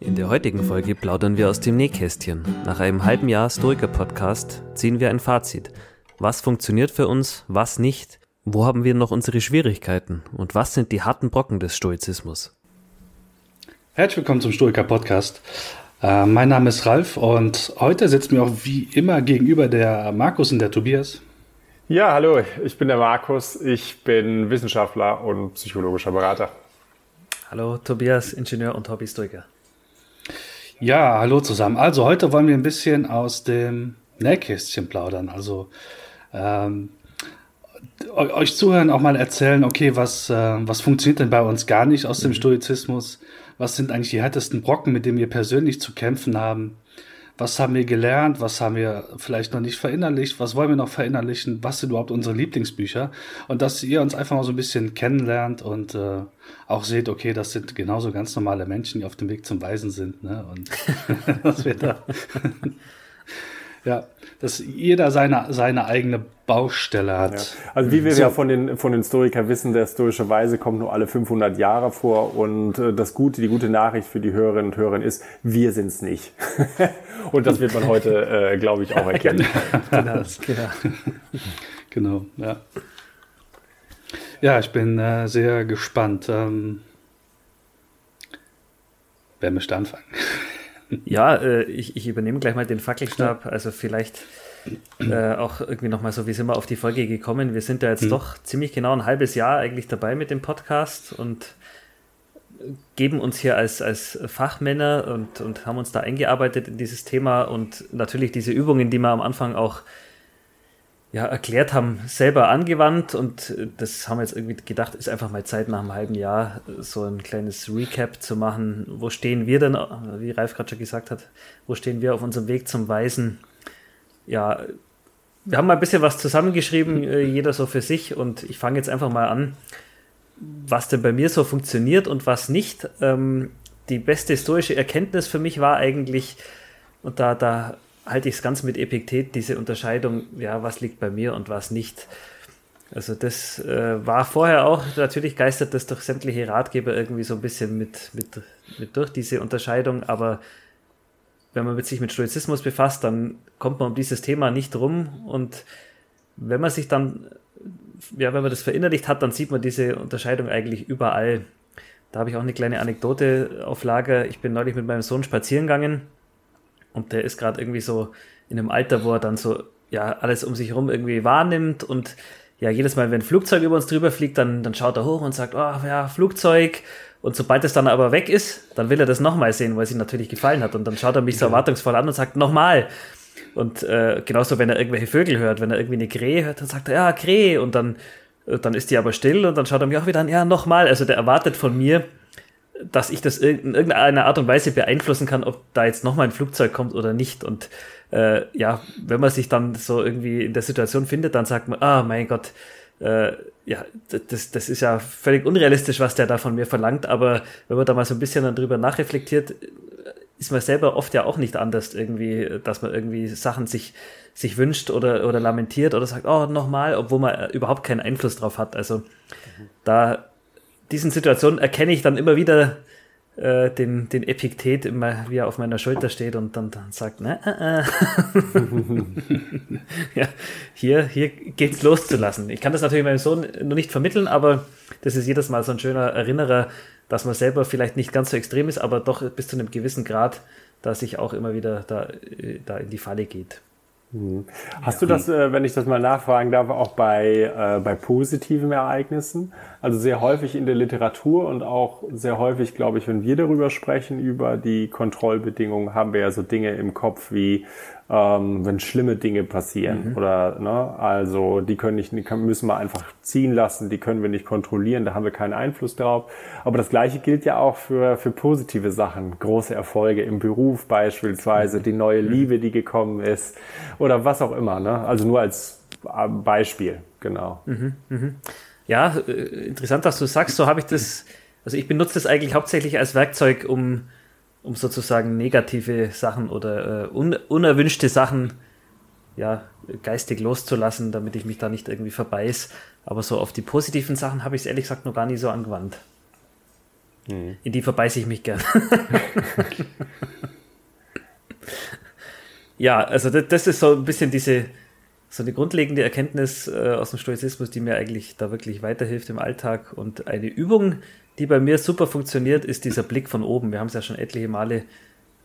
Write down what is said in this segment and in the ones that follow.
In der heutigen Folge plaudern wir aus dem Nähkästchen. Nach einem halben Jahr Stoiker-Podcast ziehen wir ein Fazit. Was funktioniert für uns, was nicht? Wo haben wir noch unsere Schwierigkeiten? Und was sind die harten Brocken des Stoizismus? Herzlich willkommen zum Stoiker-Podcast. Äh, mein Name ist Ralf und heute sitzt mir auch wie immer gegenüber der Markus und der Tobias. Ja, hallo, ich bin der Markus, ich bin Wissenschaftler und psychologischer Berater. Hallo, Tobias, Ingenieur und Hobbystoiker. Ja, hallo zusammen. Also heute wollen wir ein bisschen aus dem Nähkästchen plaudern. Also ähm, euch zuhören, auch mal erzählen, okay, was, äh, was funktioniert denn bei uns gar nicht aus dem mhm. Stoizismus? Was sind eigentlich die härtesten Brocken, mit denen wir persönlich zu kämpfen haben? Was haben wir gelernt? Was haben wir vielleicht noch nicht verinnerlicht? Was wollen wir noch verinnerlichen? Was sind überhaupt unsere Lieblingsbücher? Und dass ihr uns einfach mal so ein bisschen kennenlernt und äh, auch seht, okay, das sind genauso ganz normale Menschen, die auf dem Weg zum Weisen sind. Ne? Und dass wir da ja, dass jeder seine, seine eigene Baustelle hat. Ja. Also wie wir so. ja von den, von den Stoikern wissen, der stoische Weise kommt nur alle 500 Jahre vor und äh, das Gute, die gute Nachricht für die Hörerinnen und Hörer ist, wir sind es nicht. und das wird man heute, äh, glaube ich, auch erkennen. genau, genau. genau, ja. Ja, ich bin äh, sehr gespannt. Ähm, wer möchte anfangen? Ja, äh, ich, ich übernehme gleich mal den Fackelstab. Also vielleicht äh, auch irgendwie nochmal so, wie sind wir auf die Folge gekommen? Wir sind ja jetzt mhm. doch ziemlich genau ein halbes Jahr eigentlich dabei mit dem Podcast und geben uns hier als, als Fachmänner und, und haben uns da eingearbeitet in dieses Thema und natürlich diese Übungen, die wir am Anfang auch ja, erklärt haben, selber angewandt und das haben wir jetzt irgendwie gedacht, ist einfach mal Zeit nach einem halben Jahr so ein kleines Recap zu machen. Wo stehen wir denn, wie Ralf gerade schon gesagt hat, wo stehen wir auf unserem Weg zum Weisen? Ja, wir haben mal ein bisschen was zusammengeschrieben, äh, jeder so für sich und ich fange jetzt einfach mal an, was denn bei mir so funktioniert und was nicht. Ähm, die beste historische Erkenntnis für mich war eigentlich, und da, da halte ich es ganz mit Epiktet, diese Unterscheidung, ja, was liegt bei mir und was nicht. Also das äh, war vorher auch, natürlich geistert das durch sämtliche Ratgeber irgendwie so ein bisschen mit, mit, mit durch, diese Unterscheidung, aber wenn man mit sich mit Stoizismus befasst, dann kommt man um dieses Thema nicht rum und wenn man sich dann, ja, wenn man das verinnerlicht hat, dann sieht man diese Unterscheidung eigentlich überall. Da habe ich auch eine kleine Anekdote auf Lager. Ich bin neulich mit meinem Sohn spazieren gegangen und der ist gerade irgendwie so in einem Alter, wo er dann so, ja, alles um sich herum irgendwie wahrnimmt und ja, jedes Mal, wenn ein Flugzeug über uns drüber fliegt, dann, dann schaut er hoch und sagt, oh ja, Flugzeug. Und sobald es dann aber weg ist, dann will er das nochmal sehen, weil es ihm natürlich gefallen hat. Und dann schaut er mich so erwartungsvoll an und sagt, nochmal. Und äh, genauso, wenn er irgendwelche Vögel hört, wenn er irgendwie eine Krähe hört, dann sagt er, ja, Krähe. Und dann, äh, dann ist die aber still und dann schaut er mich auch wieder an, ja, nochmal. Also der erwartet von mir, dass ich das in irgendeiner Art und Weise beeinflussen kann, ob da jetzt nochmal ein Flugzeug kommt oder nicht. Und äh, ja, wenn man sich dann so irgendwie in der Situation findet, dann sagt man, ah, mein Gott, äh, ja, das, das ist ja völlig unrealistisch, was der da von mir verlangt. Aber wenn man da mal so ein bisschen darüber nachreflektiert, ist man selber oft ja auch nicht anders irgendwie, dass man irgendwie Sachen sich, sich wünscht oder, oder lamentiert oder sagt, oh, nochmal, obwohl man überhaupt keinen Einfluss drauf hat. Also mhm. da diesen Situationen erkenne ich dann immer wieder äh, den, den Epiktet immer, wie er auf meiner Schulter steht und dann, dann sagt, ne, äh, äh. ja, hier, hier geht's loszulassen. Ich kann das natürlich meinem Sohn noch nicht vermitteln, aber das ist jedes Mal so ein schöner Erinnerer, dass man selber vielleicht nicht ganz so extrem ist, aber doch bis zu einem gewissen Grad, dass sich auch immer wieder da, äh, da in die Falle geht. Mhm. Hast du das, äh, wenn ich das mal nachfragen darf, auch bei, äh, bei positiven Ereignissen? Also sehr häufig in der Literatur und auch sehr häufig, glaube ich, wenn wir darüber sprechen, über die Kontrollbedingungen, haben wir ja so Dinge im Kopf wie ähm, wenn schlimme Dinge passieren. Mhm. Oder ne, also die können nicht, die können, müssen wir einfach ziehen lassen, die können wir nicht kontrollieren, da haben wir keinen Einfluss drauf. Aber das gleiche gilt ja auch für, für positive Sachen, große Erfolge im Beruf beispielsweise, mhm. die neue mhm. Liebe, die gekommen ist oder was auch immer. Ne? Also nur als äh, Beispiel, genau. Mhm, mh. Ja, äh, interessant, was du sagst. So habe ich das, also ich benutze das eigentlich hauptsächlich als Werkzeug, um um sozusagen negative Sachen oder äh, un unerwünschte Sachen ja, geistig loszulassen, damit ich mich da nicht irgendwie verbeiß. Aber so auf die positiven Sachen habe ich es ehrlich gesagt noch gar nicht so angewandt. Mhm. In die verbeiße ich mich gern. ja, also das, das, ist so ein bisschen diese, so eine grundlegende Erkenntnis äh, aus dem Stoizismus, die mir eigentlich da wirklich weiterhilft im Alltag. Und eine Übung, die bei mir super funktioniert, ist dieser Blick von oben. Wir haben es ja schon etliche Male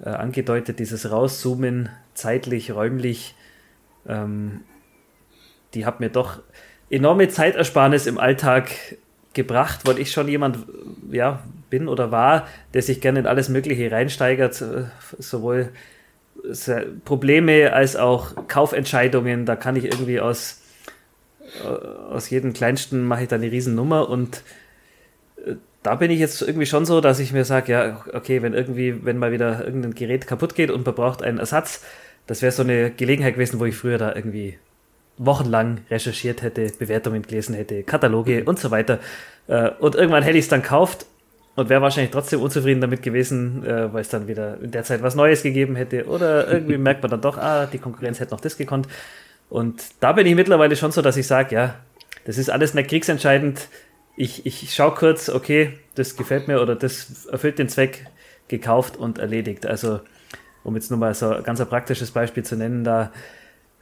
äh, angedeutet, dieses Rauszoomen, zeitlich, räumlich. Ähm, die hat mir doch enorme Zeitersparnis im Alltag gebracht, weil ich schon jemand ja, bin oder war, der sich gerne in alles Mögliche reinsteigert, äh, sowohl Probleme als auch Kaufentscheidungen. Da kann ich irgendwie aus, äh, aus jedem kleinsten mache ich da eine Riesennummer und äh, da bin ich jetzt irgendwie schon so, dass ich mir sage, ja, okay, wenn irgendwie, wenn mal wieder irgendein Gerät kaputt geht und man braucht einen Ersatz, das wäre so eine Gelegenheit gewesen, wo ich früher da irgendwie wochenlang recherchiert hätte, Bewertungen gelesen hätte, Kataloge und so weiter. Äh, und irgendwann hätte ich es dann gekauft und wäre wahrscheinlich trotzdem unzufrieden damit gewesen, äh, weil es dann wieder in der Zeit was Neues gegeben hätte. Oder irgendwie merkt man dann doch, ah, die Konkurrenz hätte noch das gekonnt. Und da bin ich mittlerweile schon so, dass ich sage, ja, das ist alles nicht kriegsentscheidend ich, ich schaue kurz, okay, das gefällt mir oder das erfüllt den Zweck, gekauft und erledigt. Also, um jetzt nochmal so ein ganz praktisches Beispiel zu nennen, da,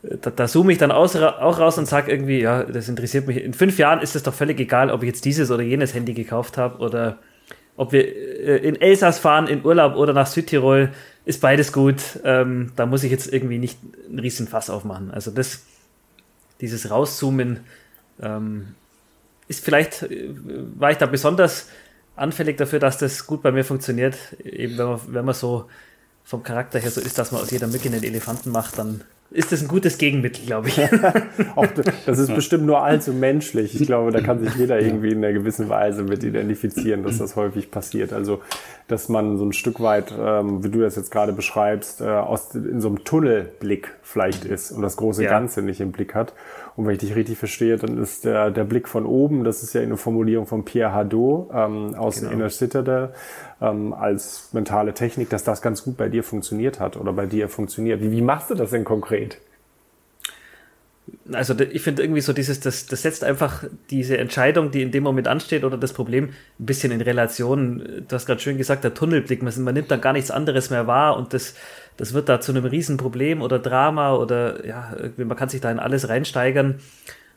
da, da zoome ich dann aus, auch raus und sage irgendwie, ja, das interessiert mich. In fünf Jahren ist es doch völlig egal, ob ich jetzt dieses oder jenes Handy gekauft habe oder ob wir äh, in Elsass fahren, in Urlaub oder nach Südtirol, ist beides gut. Ähm, da muss ich jetzt irgendwie nicht einen riesen Fass aufmachen. Also das, dieses Rauszoomen, ähm, ist vielleicht, äh, war ich da besonders anfällig dafür, dass das gut bei mir funktioniert. Eben wenn man, wenn man so vom Charakter her so ist, dass man aus jeder Mücke einen Elefanten macht, dann ist das ein gutes Gegenmittel, glaube ich. Auch das ist bestimmt nur allzu menschlich. Ich glaube, da kann sich jeder irgendwie in einer gewissen Weise mit identifizieren, dass das häufig passiert. Also, dass man so ein Stück weit, ähm, wie du das jetzt gerade beschreibst, äh, aus, in so einem Tunnelblick vielleicht ist und das große ja. Ganze nicht im Blick hat. Und wenn ich dich richtig verstehe, dann ist der, der Blick von oben, das ist ja eine Formulierung von Pierre Hadot ähm, aus genau. Inner Citadel ähm, als mentale Technik, dass das ganz gut bei dir funktioniert hat oder bei dir funktioniert. Wie, wie machst du das denn konkret? also ich finde irgendwie so dieses, das, das setzt einfach diese Entscheidung, die in dem Moment ansteht oder das Problem ein bisschen in Relation. Du hast gerade schön gesagt, der Tunnelblick, man, man, nimmt dann gar nichts anderes mehr wahr und das, das wird da zu einem Riesenproblem oder Drama oder ja, man kann sich da in alles reinsteigern.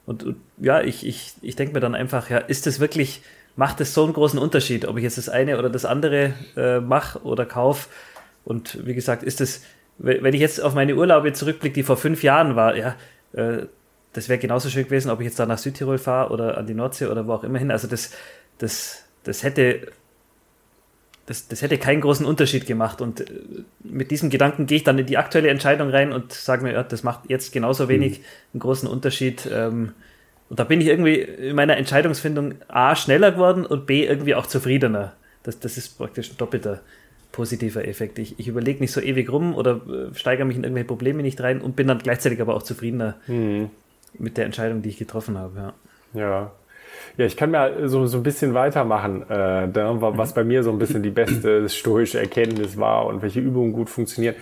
Und, und ja, ich, ich, ich denke mir dann einfach, ja, ist das wirklich, macht es so einen großen Unterschied, ob ich jetzt das eine oder das andere äh, mache oder kaufe? Und wie gesagt, ist das, wenn ich jetzt auf meine Urlaube zurückblicke, die vor fünf Jahren war, ja, äh, das wäre genauso schön gewesen, ob ich jetzt da nach Südtirol fahre oder an die Nordsee oder wo auch immer hin. Also das, das, das hätte, das, das hätte keinen großen Unterschied gemacht. Und äh, mit diesem Gedanken gehe ich dann in die aktuelle Entscheidung rein und sage mir, ja, das macht jetzt genauso wenig mhm. einen großen Unterschied. Ähm, und da bin ich irgendwie in meiner Entscheidungsfindung A schneller geworden und B irgendwie auch zufriedener. Das, das ist praktisch ein doppelter positiver Effekt. Ich, ich überlege nicht so ewig rum oder äh, steigere mich in irgendwelche Probleme nicht rein und bin dann gleichzeitig aber auch zufriedener mhm. mit der Entscheidung, die ich getroffen habe. Ja. Ja, ja, ich kann mir so, so ein bisschen weitermachen, äh, da, was mhm. bei mir so ein bisschen die beste stoische Erkenntnis war und welche Übungen gut funktionieren.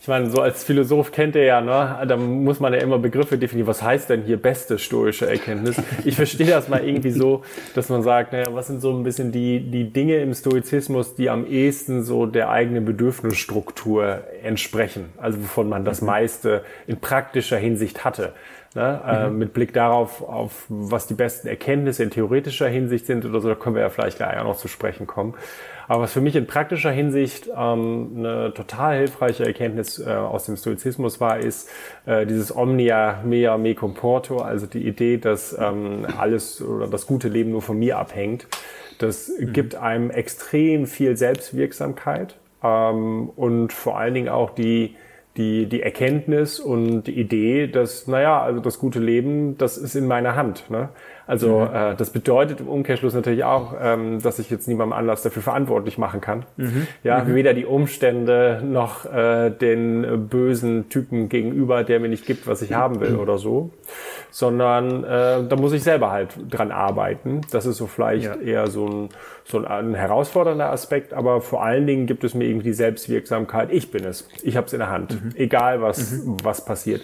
Ich meine, so als Philosoph kennt er ja, ne, da muss man ja immer Begriffe definieren. Was heißt denn hier beste stoische Erkenntnis? Ich verstehe das mal irgendwie so, dass man sagt, naja, was sind so ein bisschen die, die Dinge im Stoizismus, die am ehesten so der eigenen Bedürfnisstruktur entsprechen, also wovon man das mhm. meiste in praktischer Hinsicht hatte. Ne? Äh, mhm. Äh, mit Blick darauf, auf was die besten Erkenntnisse in theoretischer Hinsicht sind oder so, da können wir ja vielleicht gleich auch noch zu sprechen kommen. Aber was für mich in praktischer Hinsicht ähm, eine total hilfreiche Erkenntnis äh, aus dem Stoizismus war, ist äh, dieses Omnia mea me comporto, also die Idee, dass ähm, alles oder das gute Leben nur von mir abhängt. Das mhm. gibt einem extrem viel Selbstwirksamkeit ähm, und vor allen Dingen auch die die, die Erkenntnis und die Idee, dass, naja, also das gute Leben, das ist in meiner Hand. Ne? Also mhm. äh, das bedeutet im Umkehrschluss natürlich auch, ähm, dass ich jetzt niemandem Anlass dafür verantwortlich machen kann. Mhm. Ja, mhm. weder die Umstände noch äh, den bösen Typen gegenüber, der mir nicht gibt, was ich haben will oder so, sondern äh, da muss ich selber halt dran arbeiten. Das ist so vielleicht ja. eher so ein, so ein, ein herausfordernder Aspekt, aber vor allen Dingen gibt es mir irgendwie die Selbstwirksamkeit. Ich bin es. Ich habe es in der Hand, mhm. egal was mhm. was passiert.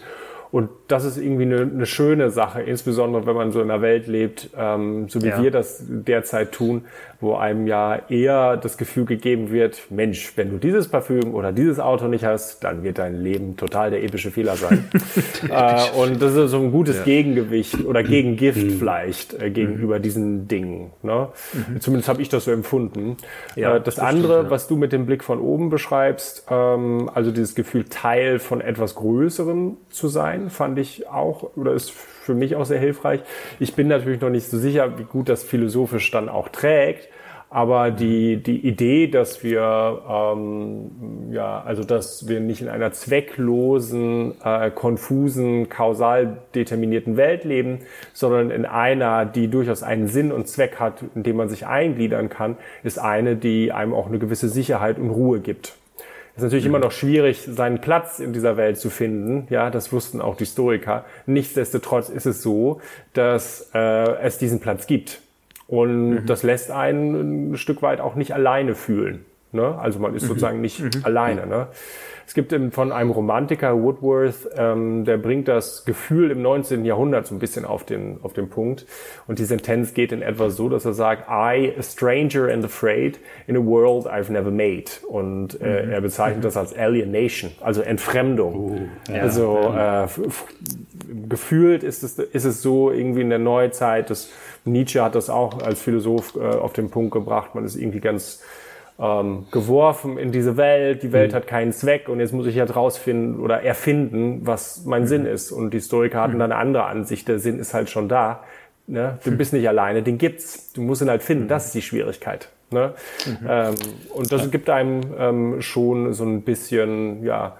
Und das ist irgendwie eine, eine schöne Sache, insbesondere wenn man so in einer Welt lebt, ähm, so wie ja. wir das derzeit tun, wo einem ja eher das Gefühl gegeben wird, Mensch, wenn du dieses Parfüm oder dieses Auto nicht hast, dann wird dein Leben total der epische Fehler sein. äh, und das ist so ein gutes ja. Gegengewicht oder Gegengift mhm. vielleicht äh, gegenüber mhm. diesen Dingen. Ne? Mhm. Zumindest habe ich das so empfunden. Ja, äh, das, das andere, stimmt, was du mit dem Blick von oben beschreibst, ähm, also dieses Gefühl, Teil von etwas Größerem zu sein, fand ich auch oder ist für mich auch sehr hilfreich. Ich bin natürlich noch nicht so sicher, wie gut das philosophisch dann auch trägt. Aber die, die Idee, dass wir, ähm, ja, also dass wir nicht in einer zwecklosen, äh, konfusen, kausal determinierten Welt leben, sondern in einer, die durchaus einen Sinn und Zweck hat, in dem man sich eingliedern kann, ist eine, die einem auch eine gewisse Sicherheit und Ruhe gibt. Es ist natürlich mhm. immer noch schwierig, seinen Platz in dieser Welt zu finden. Ja, das wussten auch die Stoiker. Nichtsdestotrotz ist es so, dass äh, es diesen Platz gibt. Und mhm. das lässt einen ein Stück weit auch nicht alleine fühlen. Ne? Also man ist mhm. sozusagen nicht mhm. alleine. Ne? Es gibt von einem Romantiker, Woodworth, ähm, der bringt das Gefühl im 19. Jahrhundert so ein bisschen auf den, auf den Punkt. Und die Sentenz geht in etwa so, dass er sagt, I, a stranger and afraid in a world I've never made. Und äh, mhm. er bezeichnet mhm. das als Alienation, also Entfremdung. Uh, ja, also. Äh, gefühlt ist es, ist es so irgendwie in der Neuzeit, dass Nietzsche hat das auch als Philosoph äh, auf den Punkt gebracht, man ist irgendwie ganz ähm, geworfen in diese Welt, die Welt mhm. hat keinen Zweck und jetzt muss ich jetzt rausfinden oder erfinden, was mein mhm. Sinn ist. Und die Stoiker hatten mhm. da eine andere Ansicht, der Sinn ist halt schon da. Ne? Du mhm. bist nicht alleine, den gibt's. Du musst ihn halt finden, das ist die Schwierigkeit. Ne? Mhm. Ähm, und das gibt einem ähm, schon so ein bisschen, ja,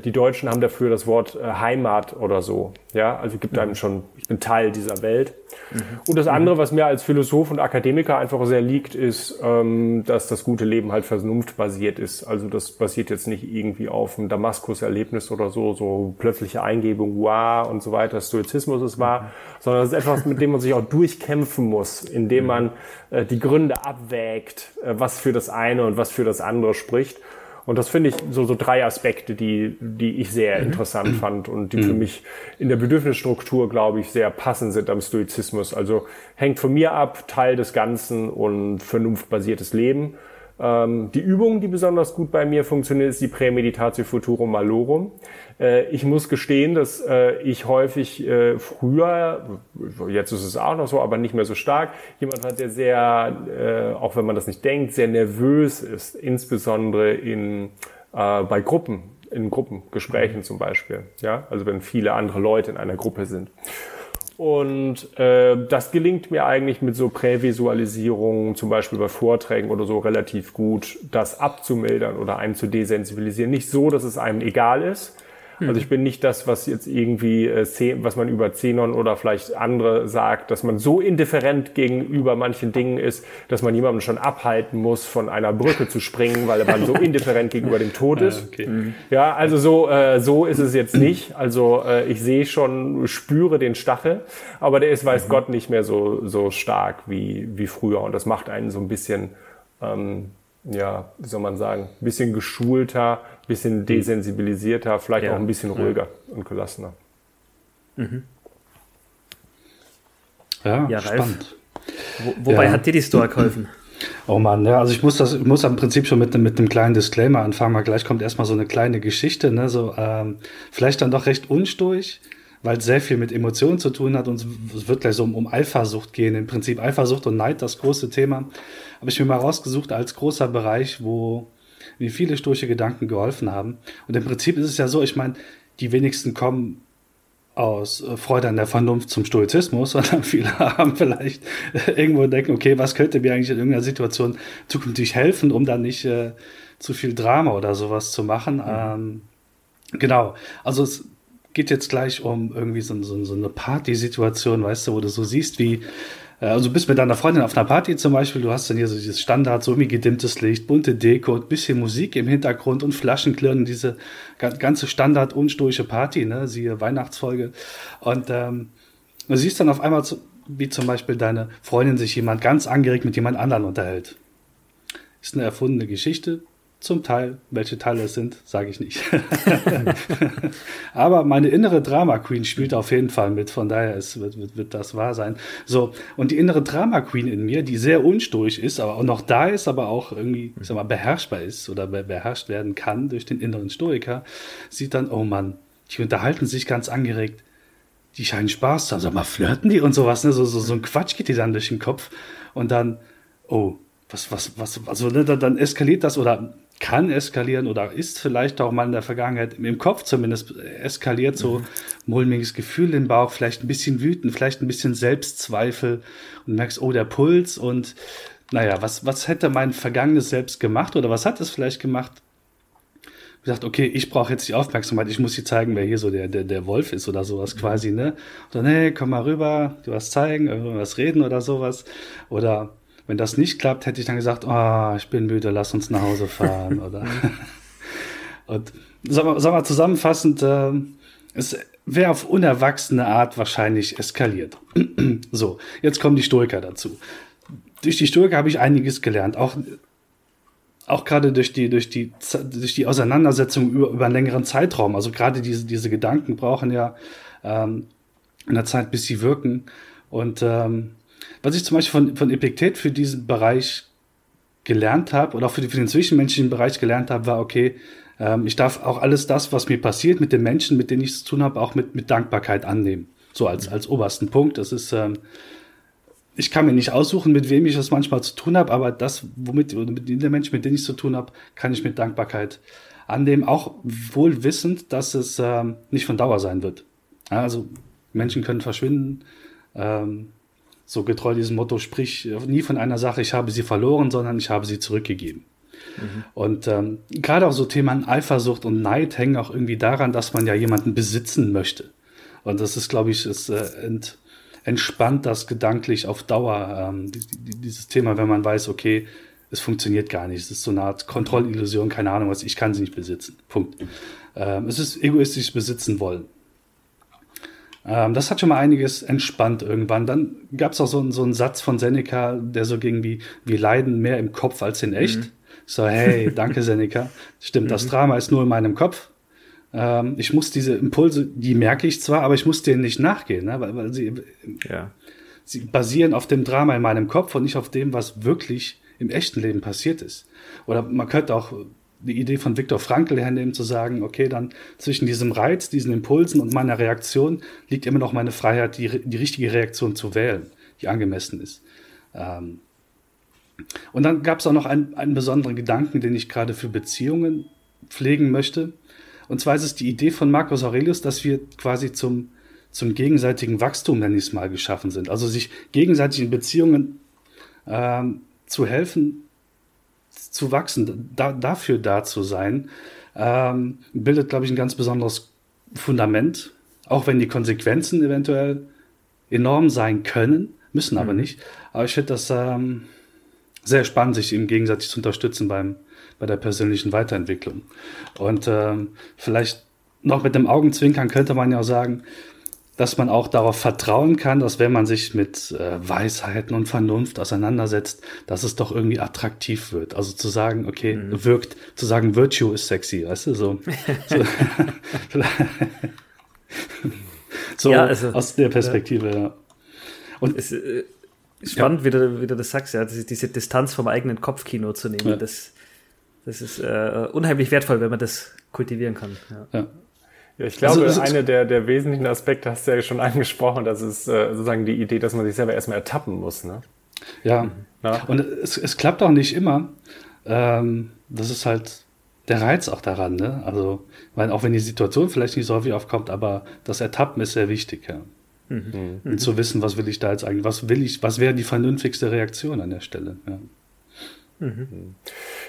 die Deutschen haben dafür das Wort äh, Heimat oder so. Ja, also gibt einem schon, ich bin Teil dieser Welt. Mhm. Und das andere, was mir als Philosoph und Akademiker einfach sehr liegt, ist, ähm, dass das gute Leben halt vernunftbasiert ist. Also das basiert jetzt nicht irgendwie auf einem Damaskus-Erlebnis oder so, so plötzliche Eingebung, wow und so weiter, Stoizismus ist wahr, mhm. sondern das ist etwas, mit dem man sich auch durchkämpfen muss, indem man äh, die Gründe abwägt, äh, was für das eine und was für das andere spricht. Und das finde ich so, so drei Aspekte, die, die ich sehr mhm. interessant fand und die mhm. für mich in der Bedürfnisstruktur, glaube ich, sehr passend sind am Stoizismus. Also hängt von mir ab, Teil des Ganzen und vernunftbasiertes Leben. Ähm, die Übung, die besonders gut bei mir funktioniert, ist die Prämeditatio Futurum Malorum. Äh, ich muss gestehen, dass äh, ich häufig äh, früher, jetzt ist es auch noch so, aber nicht mehr so stark, jemand hat, der sehr, auch wenn man das nicht denkt, sehr nervös ist, insbesondere in, bei Gruppen, in Gruppengesprächen zum Beispiel. Ja, also wenn viele andere Leute in einer Gruppe sind. Und äh, das gelingt mir eigentlich mit so Prävisualisierungen, zum Beispiel bei Vorträgen oder so, relativ gut, das abzumildern oder einen zu desensibilisieren. Nicht so, dass es einem egal ist, hm. Also ich bin nicht das, was jetzt irgendwie, äh, was man über Xenon oder vielleicht andere sagt, dass man so indifferent gegenüber manchen Dingen ist, dass man jemanden schon abhalten muss, von einer Brücke zu springen, weil man so indifferent gegenüber dem Tod ist. Ah, okay. Mhm. Ja, also so, äh, so ist es jetzt nicht. Also äh, ich sehe schon, spüre den Stachel, aber der ist, weiß mhm. Gott, nicht mehr so, so stark wie, wie früher. Und das macht einen so ein bisschen, ähm, ja, wie soll man sagen, ein bisschen geschulter, ein bisschen desensibilisierter, vielleicht ja. auch ein bisschen ruhiger ja. und gelassener. Mhm. Ja, ja spannend. Wo, wobei ja. hat dir die Store geholfen? Oh Mann, ja, also ich muss das, ich muss am Prinzip schon mit, mit einem kleinen Disclaimer anfangen, weil gleich kommt erstmal so eine kleine Geschichte, ne, so, ähm, vielleicht dann doch recht unstoig, weil es sehr viel mit Emotionen zu tun hat und es wird gleich so um, um Eifersucht gehen. Im Prinzip Eifersucht und Neid, das große Thema habe ich mir mal rausgesucht als großer Bereich, wo mir viele stoische Gedanken geholfen haben. Und im Prinzip ist es ja so, ich meine, die wenigsten kommen aus äh, Freude an der Vernunft zum Stoizismus, sondern viele haben vielleicht irgendwo denken, okay, was könnte mir eigentlich in irgendeiner Situation zukünftig helfen, um dann nicht äh, zu viel Drama oder sowas zu machen. Mhm. Ähm, Genau. Also es geht jetzt gleich um irgendwie so, so, so eine Partysituation, weißt du, wo du so siehst, wie äh, also du bist mit deiner Freundin auf einer Party zum Beispiel, du hast dann hier so dieses Standard, so irgendwie gedimmtes Licht, bunte Deko, ein bisschen Musik im Hintergrund und Flaschenklirren, diese ganze Standard unstoische Party, ne, siehe Weihnachtsfolge. Und ähm, du siehst dann auf einmal, wie zum Beispiel deine Freundin sich jemand ganz angeregt mit jemand anderen unterhält. Ist eine erfundene Geschichte, zum Teil, welche Teile es sind, sage ich nicht. Aber meine innere Drama Queen spielt auf jeden Fall mit, von daher ist, wird, wird, wird das wahr sein. So, und die innere Drama Queen in mir, die sehr unstoisch ist, aber auch noch da ist, aber auch irgendwie, ich sag mal, beherrschbar ist oder beherrscht werden kann durch den inneren Stoiker, sieht dann, oh Mann, die unterhalten sich ganz angeregt. Die scheinen Spaß zu haben. Sag mal, flirten die und sowas, ne? So, so, so ein Quatsch geht dir dann durch den Kopf. Und dann, oh, was, was, was, also ne, dann eskaliert das oder kann eskalieren oder ist vielleicht auch mal in der Vergangenheit im Kopf zumindest eskaliert, so mhm. mulmiges Gefühl im Bauch, vielleicht ein bisschen wütend, vielleicht ein bisschen Selbstzweifel und merkst, oh, der Puls und naja, was, was hätte mein vergangenes Selbst gemacht oder was hat es vielleicht gemacht? gesagt, okay, ich brauche jetzt die Aufmerksamkeit, ich muss dir zeigen, wer hier so der, der, der Wolf ist oder sowas mhm. quasi, ne? Dann, hey, komm mal rüber, du was zeigen, irgendwas reden oder sowas. Oder wenn das nicht klappt, hätte ich dann gesagt, oh, ich bin müde, lass uns nach Hause fahren. oder und sag mal, sag mal zusammenfassend, äh, es wäre auf unerwachsene Art wahrscheinlich eskaliert. so, jetzt kommen die Stoiker dazu. Durch die Stoiker habe ich einiges gelernt, auch auch gerade durch die, durch die, durch die Auseinandersetzung über, über einen längeren Zeitraum. Also gerade diese, diese Gedanken brauchen ja ähm, eine Zeit, bis sie wirken. Und ähm, was ich zum Beispiel von, von Epiktet für diesen Bereich gelernt habe oder auch für, für den zwischenmenschlichen Bereich gelernt habe, war, okay, ähm, ich darf auch alles das, was mir passiert mit den Menschen, mit denen ich zu tun habe, auch mit, mit Dankbarkeit annehmen. So als, als obersten Punkt. Das ist, ähm, ich kann mir nicht aussuchen, mit wem ich das manchmal zu tun habe, aber das, womit, mit den Menschen, mit denen ich zu tun habe, kann ich mit Dankbarkeit annehmen, auch wohl wissend, dass es ähm, nicht von Dauer sein wird. Also Menschen können verschwinden, ähm, so getreu diesem Motto, sprich nie von einer Sache, ich habe sie verloren, sondern ich habe sie zurückgegeben. Mhm. Und ähm, gerade auch so Themen Eifersucht und Neid hängen auch irgendwie daran, dass man ja jemanden besitzen möchte. Und das ist, glaube ich, ist, äh, ent, entspannt das gedanklich auf Dauer, ähm, die, die, dieses Thema, wenn man weiß, okay, es funktioniert gar nicht. Es ist so eine Art Kontrollillusion, keine Ahnung was, ich kann sie nicht besitzen. Punkt. Ähm, es ist egoistisch besitzen wollen. Ähm, das hat schon mal einiges entspannt irgendwann. Dann gab es auch so, so einen Satz von Seneca, der so ging wie, wir leiden mehr im Kopf als in echt. Mhm. So, hey, danke Seneca. Stimmt, mhm. das Drama ist nur in meinem Kopf. Ähm, ich muss diese Impulse, die merke ich zwar, aber ich muss denen nicht nachgehen, ne? weil, weil sie, ja. sie basieren auf dem Drama in meinem Kopf und nicht auf dem, was wirklich im echten Leben passiert ist. Oder man könnte auch die Idee von Viktor Frankl hernehmen, zu sagen, okay, dann zwischen diesem Reiz, diesen Impulsen und meiner Reaktion liegt immer noch meine Freiheit, die, die richtige Reaktion zu wählen, die angemessen ist. Ähm und dann gab es auch noch einen, einen besonderen Gedanken, den ich gerade für Beziehungen pflegen möchte. Und zwar ist es die Idee von Marcus Aurelius, dass wir quasi zum, zum gegenseitigen Wachstum, nenne ich es mal, geschaffen sind. Also sich gegenseitig in Beziehungen ähm, zu helfen, zu wachsen, da, dafür da zu sein, ähm, bildet, glaube ich, ein ganz besonderes Fundament, auch wenn die Konsequenzen eventuell enorm sein können, müssen aber mhm. nicht. Aber ich finde das ähm, sehr spannend, sich im gegenseitig zu unterstützen beim, bei der persönlichen Weiterentwicklung. Und ähm, vielleicht noch mit dem Augenzwinkern könnte man ja auch sagen, dass man auch darauf vertrauen kann, dass wenn man sich mit äh, Weisheiten und Vernunft auseinandersetzt, dass es doch irgendwie attraktiv wird. Also zu sagen, okay, mhm. wirkt, zu sagen, Virtue ist sexy, weißt du, so. so, so ja, also, aus der Perspektive, ja. Und es, äh, spannend, ja. wie, du, wie du das sagst, ja, diese Distanz vom eigenen Kopfkino zu nehmen, das, das ist äh, unheimlich wertvoll, wenn man das kultivieren kann. Ja. Ja. Ich glaube, also, eine der, der wesentlichen Aspekte hast du ja schon angesprochen, das ist äh, sozusagen die Idee, dass man sich selber erstmal ertappen muss. Ne? Ja. ja, und es, es klappt auch nicht immer. Ähm, das ist halt der Reiz auch daran, ne? Also, weil auch wenn die Situation vielleicht nicht so häufig aufkommt, aber das Ertappen ist sehr wichtig, ja. Mhm. Und zu wissen, was will ich da jetzt eigentlich, was will ich, was wäre die vernünftigste Reaktion an der Stelle, ja. Mhm.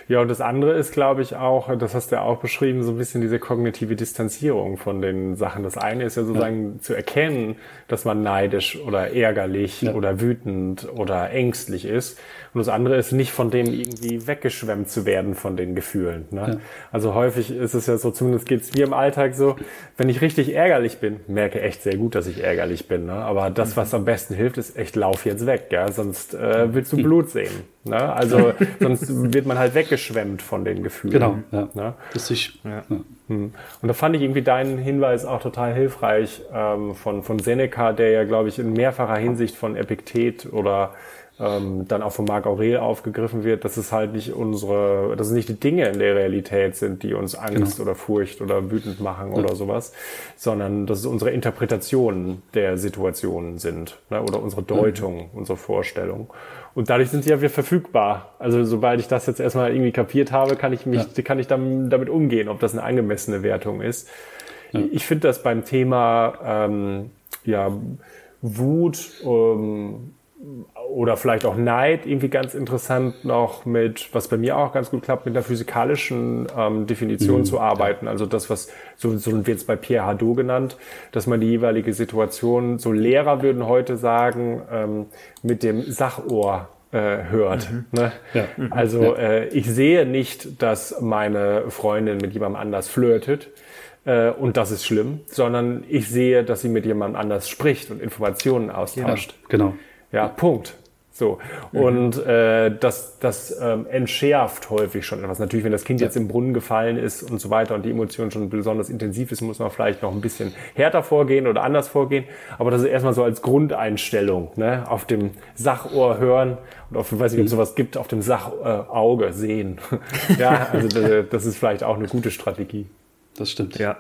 Ja, und das andere ist, glaube ich, auch, das hast du ja auch beschrieben, so ein bisschen diese kognitive Distanzierung von den Sachen. Das eine ist ja sozusagen ja. zu erkennen, dass man neidisch oder ärgerlich ja. oder wütend oder ängstlich ist. Und das andere ist nicht von dem irgendwie weggeschwemmt zu werden von den Gefühlen. Ne? Ja. Also häufig ist es ja so, zumindest geht es mir im Alltag so, wenn ich richtig ärgerlich bin, merke echt sehr gut, dass ich ärgerlich bin. Ne? Aber das, was am besten hilft, ist echt, lauf jetzt weg, ja? sonst äh, willst du Blut sehen. Ne? Also sonst wird man halt weggeschwemmt von den Gefühlen. Genau, ja. Ne? Das ich, ja. ja. Hm. Und da fand ich irgendwie deinen Hinweis auch total hilfreich ähm, von, von Seneca, der ja, glaube ich, in mehrfacher Hinsicht von Epiktet oder ähm, dann auch von Marc Aurel aufgegriffen wird, dass es halt nicht unsere, dass es nicht die Dinge in der Realität sind, die uns Angst genau. oder Furcht oder wütend machen ja. oder sowas, sondern dass es unsere Interpretationen der Situationen sind ne? oder unsere Deutung, mhm. unsere Vorstellung. Und dadurch sind sie ja wieder verfügbar. Also sobald ich das jetzt erstmal irgendwie kapiert habe, kann ich mich, ja. kann ich dann damit umgehen, ob das eine angemessene Wertung ist. Ja. Ich finde das beim Thema ähm, ja, Wut ähm, oder vielleicht auch Neid irgendwie ganz interessant noch mit, was bei mir auch ganz gut klappt, mit einer physikalischen ähm, Definition mhm. zu arbeiten. Also das, was so, so wird es bei Pierre Hadot genannt, dass man die jeweilige Situation, so Lehrer würden heute sagen, ähm, mit dem Sachohr äh, hört. Mhm. Ne? Ja. Mhm. Also äh, ich sehe nicht, dass meine Freundin mit jemandem anders flirtet äh, und das ist schlimm, sondern ich sehe, dass sie mit jemandem anders spricht und Informationen austauscht. Genau. genau. Ja, Punkt. So. Mhm. Und äh, das, das ähm, entschärft häufig schon etwas. Natürlich, wenn das Kind ja. jetzt im Brunnen gefallen ist und so weiter und die Emotion schon besonders intensiv ist, muss man vielleicht noch ein bisschen härter vorgehen oder anders vorgehen. Aber das ist erstmal so als Grundeinstellung, ne? auf dem Sachohr hören und auf, ich weiß nicht, ob es sowas gibt, auf dem Sachauge äh, sehen. ja, also das, das ist vielleicht auch eine gute Strategie. Das stimmt. Ja.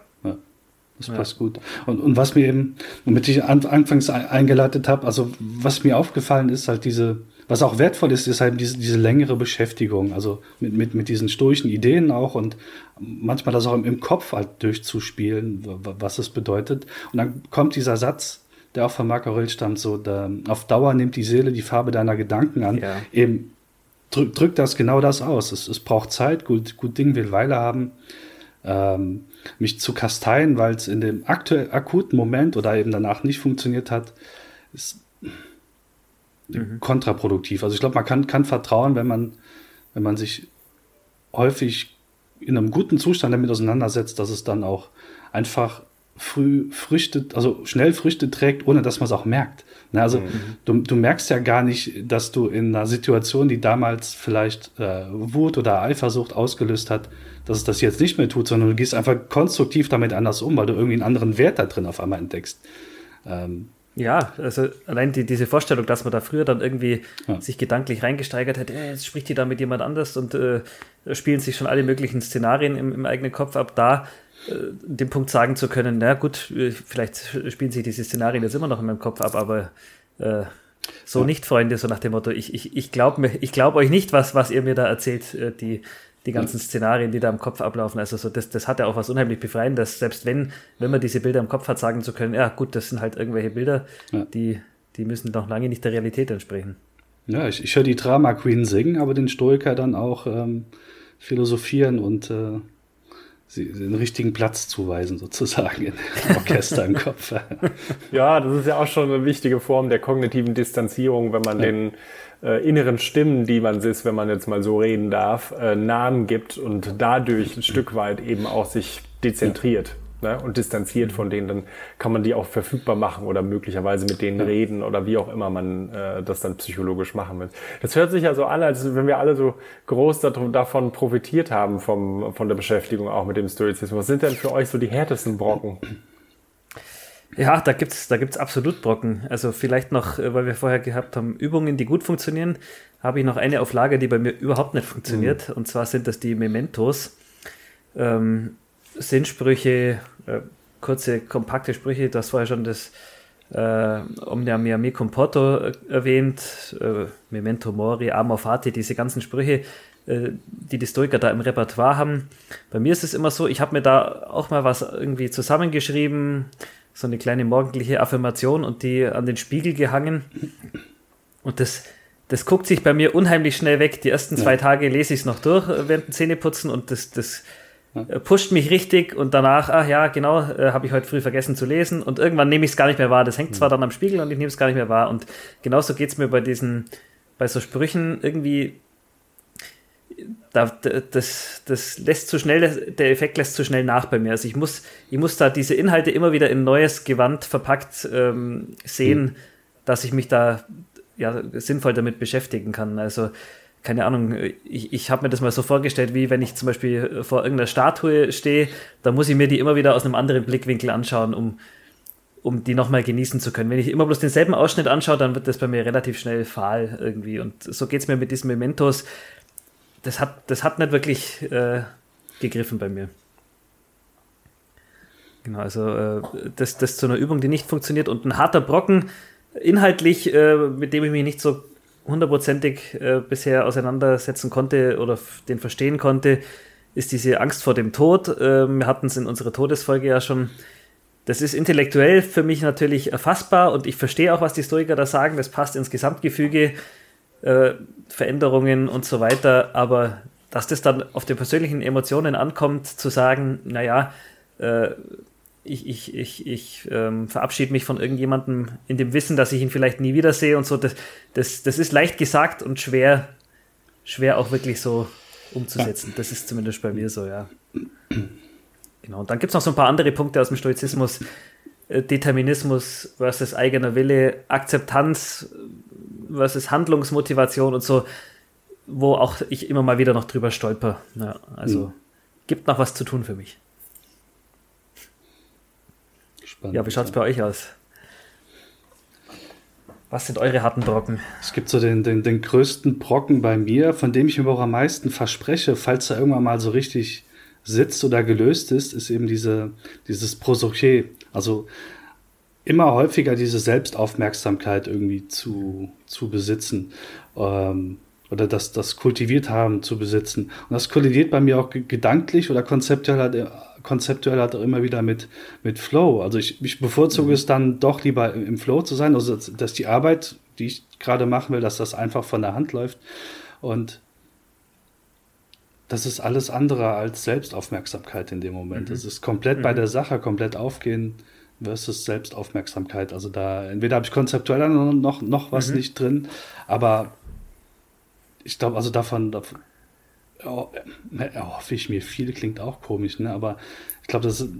Das ja. passt gut. Und, und was mir eben, womit ich an, anfangs eingeleitet habe, also was mir aufgefallen ist, halt diese, was auch wertvoll ist, ist halt diese, diese längere Beschäftigung, also mit, mit, mit diesen stoischen Ideen auch und manchmal das auch im, im Kopf halt durchzuspielen, was es bedeutet. Und dann kommt dieser Satz, der auch von Marc Aurel stammt, so, da, auf Dauer nimmt die Seele die Farbe deiner Gedanken an. Ja. Eben drückt drück das genau das aus. Es, es braucht Zeit, gut, gut Ding will Weile haben. Ähm, mich zu kasteien, weil es in dem aktuell akuten Moment oder eben danach nicht funktioniert hat, ist mhm. kontraproduktiv. Also ich glaube, man kann, kann vertrauen, wenn man, wenn man sich häufig in einem guten Zustand damit auseinandersetzt, dass es dann auch einfach früh Früchte, also schnell Früchte trägt, ohne dass man es auch merkt. Na, also mhm. du, du merkst ja gar nicht, dass du in einer Situation, die damals vielleicht äh, Wut oder Eifersucht ausgelöst hat, dass es das jetzt nicht mehr tut, sondern du gehst einfach konstruktiv damit anders um, weil du irgendwie einen anderen Wert da drin auf einmal entdeckst. Ähm, ja, also allein die, diese Vorstellung, dass man da früher dann irgendwie ja. sich gedanklich reingesteigert hätte, äh, jetzt spricht die da mit jemand anders und äh, spielen sich schon alle möglichen Szenarien im, im eigenen Kopf ab, da den Punkt sagen zu können, na gut, äh, vielleicht spielen sich diese Szenarien jetzt immer noch in meinem Kopf ab, aber äh, so ja. nicht, Freunde, so nach dem Motto, ich, ich, ich glaube glaub euch nicht, was, was ihr mir da erzählt, äh, die, die ganzen Szenarien, die da im Kopf ablaufen. Also so, das, das hat ja auch was unheimlich Befreiendes, selbst wenn, wenn man diese Bilder im Kopf hat, sagen zu können, ja gut, das sind halt irgendwelche Bilder, ja. die, die müssen noch lange nicht der Realität entsprechen. Ja, ich, ich höre die Drama Queen singen, aber den Stoiker dann auch ähm, philosophieren und äh, den richtigen Platz zuweisen, sozusagen im Orchester im Kopf. Ja, das ist ja auch schon eine wichtige Form der kognitiven Distanzierung, wenn man ja. den äh, inneren Stimmen, die man ist, wenn man jetzt mal so reden darf, äh, Namen gibt und dadurch ein Stück weit eben auch sich dezentriert. Ne, und distanziert von denen, dann kann man die auch verfügbar machen oder möglicherweise mit denen reden oder wie auch immer man äh, das dann psychologisch machen will. Das hört sich ja so an, als wenn wir alle so groß davon profitiert haben vom, von der Beschäftigung auch mit dem Stoizismus. Was sind denn für euch so die härtesten Brocken? Ja, da gibt's da gibt's absolut Brocken. Also vielleicht noch, äh, weil wir vorher gehabt haben, Übungen, die gut funktionieren, habe ich noch eine auf Lager, die bei mir überhaupt nicht funktioniert. Mhm. Und zwar sind das die Mementos. Ähm, Sinnsprüche, äh, kurze, kompakte Sprüche. Du hast vorher schon das äh, Omnia mea me comporto äh, erwähnt, äh, Memento mori, amor fati, diese ganzen Sprüche, äh, die die Stoiker da im Repertoire haben. Bei mir ist es immer so, ich habe mir da auch mal was irgendwie zusammengeschrieben, so eine kleine morgendliche Affirmation und die an den Spiegel gehangen. Und das, das guckt sich bei mir unheimlich schnell weg. Die ersten zwei Tage lese ich es noch durch äh, während dem Zähneputzen und das, das äh, pusht mich richtig und danach, ach ja, genau, äh, habe ich heute früh vergessen zu lesen und irgendwann nehme ich es gar nicht mehr wahr. Das hängt zwar dann am Spiegel und ich nehme es gar nicht mehr wahr und genauso geht es mir bei diesen, bei so Sprüchen irgendwie, da, das, das lässt zu schnell, der Effekt lässt zu schnell nach bei mir. Also ich muss, ich muss da diese Inhalte immer wieder in neues Gewand verpackt ähm, sehen, mhm. dass ich mich da ja, sinnvoll damit beschäftigen kann. Also keine Ahnung, ich, ich habe mir das mal so vorgestellt, wie wenn ich zum Beispiel vor irgendeiner Statue stehe, da muss ich mir die immer wieder aus einem anderen Blickwinkel anschauen, um, um die nochmal genießen zu können. Wenn ich immer bloß denselben Ausschnitt anschaue, dann wird das bei mir relativ schnell fahl irgendwie. Und so geht es mir mit diesen Mementos. Das hat, das hat nicht wirklich äh, gegriffen bei mir. Genau, also äh, das, das zu einer Übung, die nicht funktioniert und ein harter Brocken, inhaltlich, äh, mit dem ich mich nicht so hundertprozentig äh, bisher auseinandersetzen konnte oder den verstehen konnte, ist diese Angst vor dem Tod. Äh, wir hatten es in unserer Todesfolge ja schon. Das ist intellektuell für mich natürlich erfassbar und ich verstehe auch, was die Historiker da sagen. Das passt ins Gesamtgefüge, äh, Veränderungen und so weiter. Aber dass das dann auf die persönlichen Emotionen ankommt, zu sagen, naja, äh, ich, ich, ich, ich ähm, verabschiede mich von irgendjemandem in dem Wissen, dass ich ihn vielleicht nie wiedersehe und so. Das, das, das ist leicht gesagt und schwer, schwer auch wirklich so umzusetzen. Das ist zumindest bei mir so, ja. Genau. Und dann gibt es noch so ein paar andere Punkte aus dem Stoizismus. Äh, Determinismus versus eigener Wille, Akzeptanz versus Handlungsmotivation und so, wo auch ich immer mal wieder noch drüber stolper. Ja, also mhm. gibt noch was zu tun für mich. Spannend. Ja, wie schaut es bei euch aus? Was sind eure harten Brocken? Es gibt so den, den, den größten Brocken bei mir, von dem ich mir auch am meisten verspreche, falls er irgendwann mal so richtig sitzt oder gelöst ist, ist eben diese, dieses Prosoché. Also immer häufiger diese Selbstaufmerksamkeit irgendwie zu, zu besitzen. Ähm, oder das, das kultiviert haben zu besitzen. Und das kollidiert bei mir auch gedanklich oder konzeptuell halt konzeptuell halt auch immer wieder mit, mit Flow. Also ich, ich bevorzuge mhm. es dann doch lieber im Flow zu sein, also dass, dass die Arbeit, die ich gerade machen will, dass das einfach von der Hand läuft. Und das ist alles andere als Selbstaufmerksamkeit in dem Moment. Es mhm. ist komplett mhm. bei der Sache, komplett aufgehen versus Selbstaufmerksamkeit. Also da, entweder habe ich konzeptuell noch, noch was mhm. nicht drin, aber ich glaube, also davon, davon erhoffe ich mir viel, klingt auch komisch, ne? aber ich glaube, das ist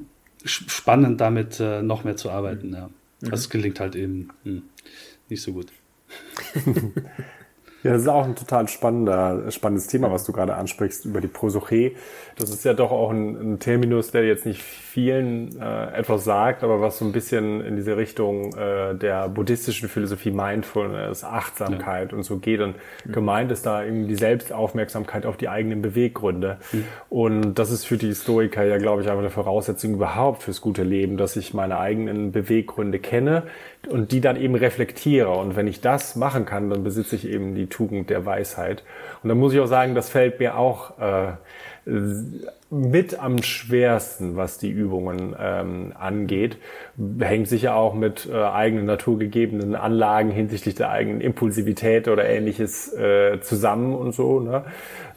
spannend, damit äh, noch mehr zu arbeiten. Ja. Mhm. Das gelingt halt eben hm, nicht so gut. Ja, das ist auch ein total spannender, spannendes Thema, was du gerade ansprichst über die Prosoche. Das ist ja doch auch ein, ein Terminus, der jetzt nicht vielen äh, etwas sagt, aber was so ein bisschen in diese Richtung äh, der buddhistischen Philosophie Mindfulness, Achtsamkeit ja. und so geht. Und mhm. gemeint ist da irgendwie die Selbstaufmerksamkeit auf die eigenen Beweggründe. Mhm. Und das ist für die Stoiker ja, glaube ich, einfach eine Voraussetzung überhaupt fürs gute Leben, dass ich meine eigenen Beweggründe kenne, und die dann eben reflektiere. Und wenn ich das machen kann, dann besitze ich eben die Tugend der Weisheit. Und dann muss ich auch sagen, das fällt mir auch äh, mit am schwersten, was die Übungen ähm, angeht. Hängt sicher auch mit äh, eigenen naturgegebenen Anlagen hinsichtlich der eigenen Impulsivität oder ähnliches äh, zusammen und so. Ne?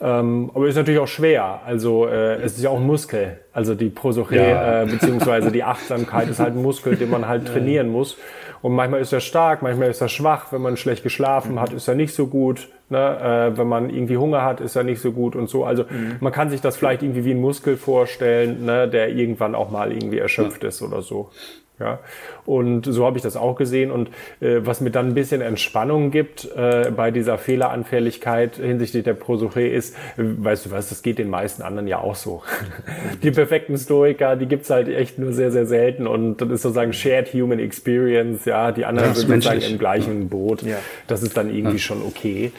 Ähm, aber ist natürlich auch schwer. Also äh, es ist ja auch ein Muskel. Also die Prosoche ja. äh, beziehungsweise die Achtsamkeit ist halt ein Muskel, den man halt trainieren muss. Und manchmal ist er stark, manchmal ist er schwach. Wenn man schlecht geschlafen hat, ist er nicht so gut. Ne? Äh, wenn man irgendwie Hunger hat, ist er nicht so gut und so. Also mhm. man kann sich das vielleicht irgendwie wie ein Muskel vorstellen, ne? der irgendwann auch mal irgendwie erschöpft ist oder so. Ja, und so habe ich das auch gesehen. Und äh, was mir dann ein bisschen Entspannung gibt äh, bei dieser Fehleranfälligkeit hinsichtlich der Prosoche ist, äh, weißt du was, das geht den meisten anderen ja auch so. die perfekten Stoiker, die gibt's halt echt nur sehr, sehr selten. Und das ist sozusagen Shared Human Experience. Ja, die anderen sind sozusagen im gleichen Boot. Ja. Das ist dann irgendwie ja. schon okay.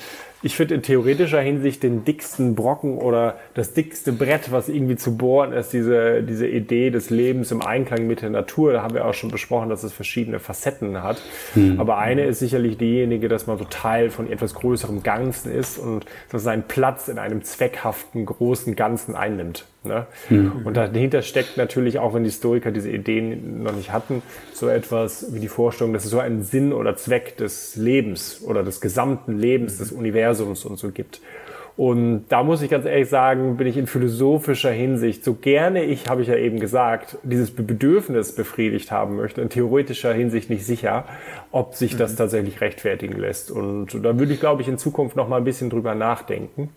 Ich finde in theoretischer Hinsicht den dicksten Brocken oder das dickste Brett, was irgendwie zu bohren ist, diese, diese Idee des Lebens im Einklang mit der Natur. Da haben wir auch schon besprochen, dass es verschiedene Facetten hat. Hm. Aber eine ist sicherlich diejenige, dass man so Teil von etwas größerem Ganzen ist und dass seinen Platz in einem zweckhaften großen Ganzen einnimmt. Ne? Hm. Und dahinter steckt natürlich, auch wenn die Historiker diese Ideen noch nicht hatten, so etwas wie die Vorstellung, dass es so einen Sinn oder Zweck des Lebens oder des gesamten Lebens, des Universums Universums und so gibt. Und da muss ich ganz ehrlich sagen, bin ich in philosophischer Hinsicht, so gerne ich, habe ich ja eben gesagt, dieses Bedürfnis befriedigt haben möchte, in theoretischer Hinsicht nicht sicher, ob sich das mhm. tatsächlich rechtfertigen lässt. Und da würde ich, glaube ich, in Zukunft noch mal ein bisschen drüber nachdenken.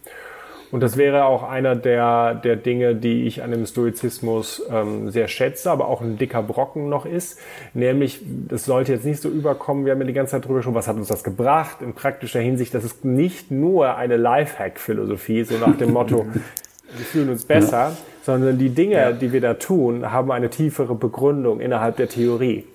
Und das wäre auch einer der, der Dinge, die ich an dem Stoizismus ähm, sehr schätze, aber auch ein dicker Brocken noch ist. Nämlich, das sollte jetzt nicht so überkommen, wir haben ja die ganze Zeit drüber schon, was hat uns das gebracht in praktischer Hinsicht. Das ist nicht nur eine Lifehack-Philosophie, so nach dem Motto, wir fühlen uns besser, ja. sondern die Dinge, ja. die wir da tun, haben eine tiefere Begründung innerhalb der Theorie.